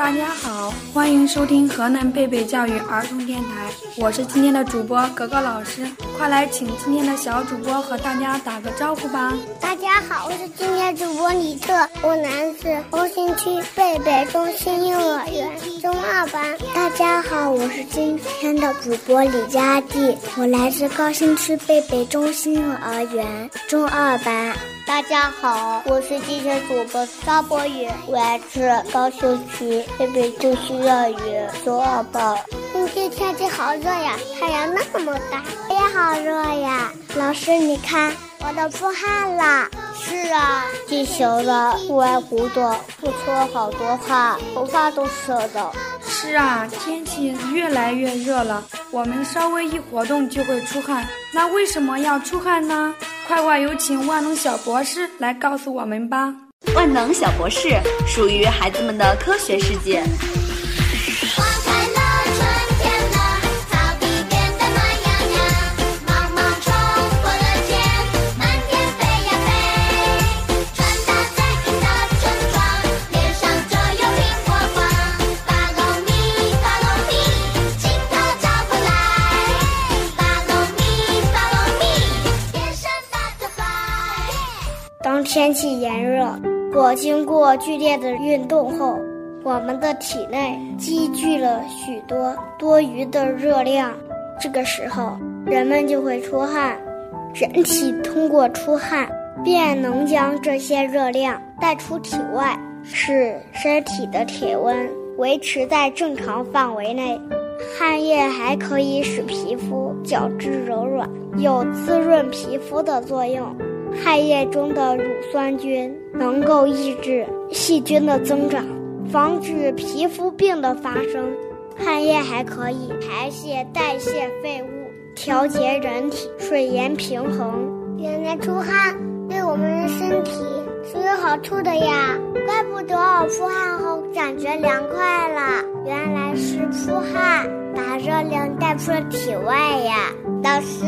大家好，欢迎收听河南贝贝教育儿童电台，我是今天的主播格格老师，快来请今天的小主播和大家打个招呼吧。大家好，我是今天主播李特，我来自高新区贝贝中心幼儿园中二班。大家好，我是今天的主播李佳蒂，我来自高新区贝贝中心幼儿园中二班。大家好，我是今天主播张博宇，我来自高新区贝贝中心幼儿园中二班。今天天气好热呀，太阳那么大，我也好热呀。老师，你看我都出汗了。是啊，进行了户外活动付出了好多汗，头发都湿了。是啊，天气越来越热了，我们稍微一活动就会出汗。那为什么要出汗呢？快快有请万能小博士来告诉我们吧！万能小博士属于孩子们的科学世界。天气炎热，我经过剧烈的运动后，我们的体内积聚了许多多余的热量。这个时候，人们就会出汗。人体通过出汗，便能将这些热量带出体外，使身体的体温维持在正常范围内。汗液还可以使皮肤角质柔软，有滋润皮肤的作用。汗液中的乳酸菌能够抑制细菌的增长，防止皮肤病的发生。汗液还可以排泄代谢废物，调节人体水盐平衡。原来出汗对我们的身体是有好处的呀！怪不得我出汗后感觉凉快了，原来是出汗把热量带出了体外呀！老师，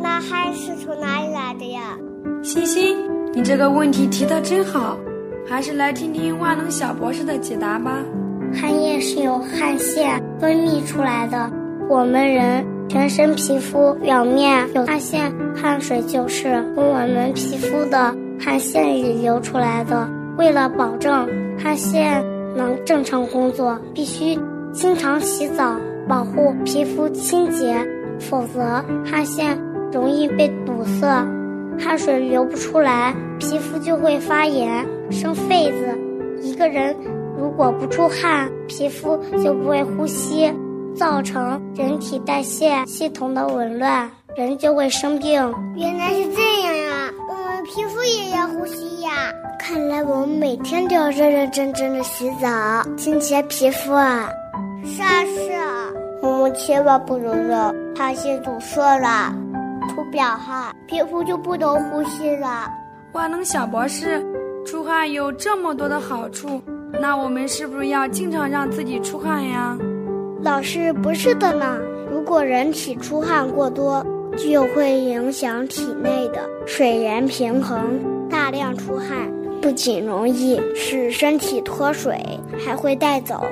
那汗是从哪里来的呀？欣欣，你这个问题提的真好，还是来听听万能小博士的解答吧。汗液是由汗腺分泌出来的，我们人全身皮肤表面有汗腺，汗水就是从我们皮肤的汗腺里流出来的。为了保证汗腺能正常工作，必须经常洗澡，保护皮肤清洁，否则汗腺容易被堵塞。汗水流不出来，皮肤就会发炎生痱子。一个人如果不出汗，皮肤就不会呼吸，造成人体代谢系统的紊乱，人就会生病。原来是这样呀！我们皮肤也要呼吸呀。看来我们每天都要认认真真的洗澡，清洁皮肤啊。是啊是啊，我们千万不能让汗腺堵塞了。出表汗，皮肤就不能呼吸了。万能小博士，出汗有这么多的好处，那我们是不是要经常让自己出汗呀？老师，不是的呢。如果人体出汗过多，就会影响体内的水盐平衡。大量出汗不仅容易使身体脱水，还会带走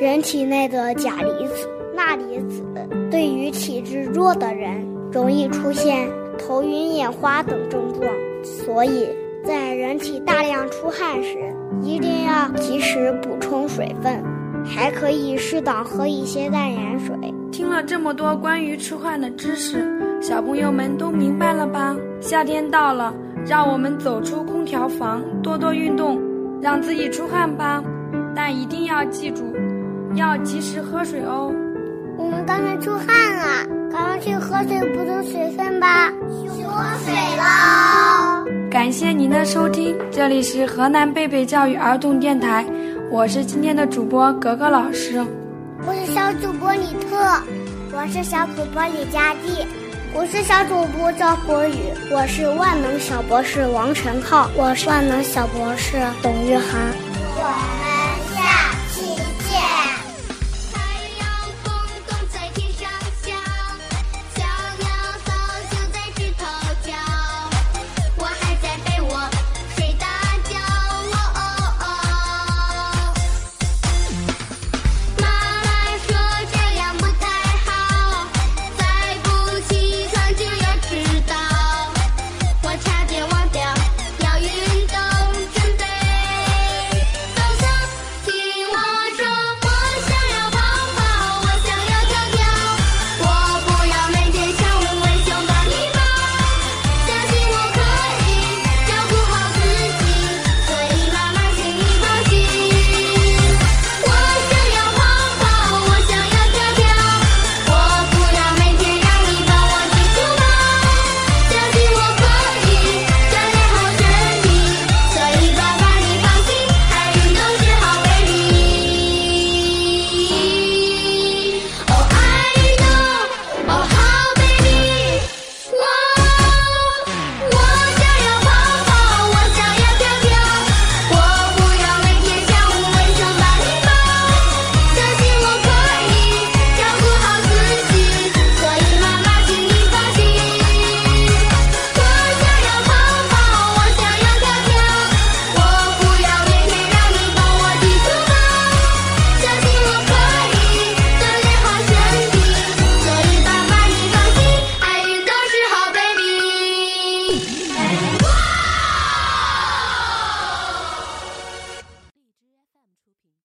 人体内的钾离子、钠离子。对于体质弱的人。容易出现头晕眼花等症状，所以在人体大量出汗时，一定要及时补充水分，还可以适当喝一些淡盐水。听了这么多关于出汗的知识，小朋友们都明白了吧？夏天到了，让我们走出空调房，多多运动，让自己出汗吧。但一定要记住，要及时喝水哦。我们刚才出汗了，赶快去喝水补充水分吧。去喝水喽！感谢您的收听，这里是河南贝贝教育儿童电台，我是今天的主播格格老师。我是小主播李特，我是小主播李佳蒂，我是小主播赵国宇，我是万能小博士王晨浩，我是万能小博士董玉涵。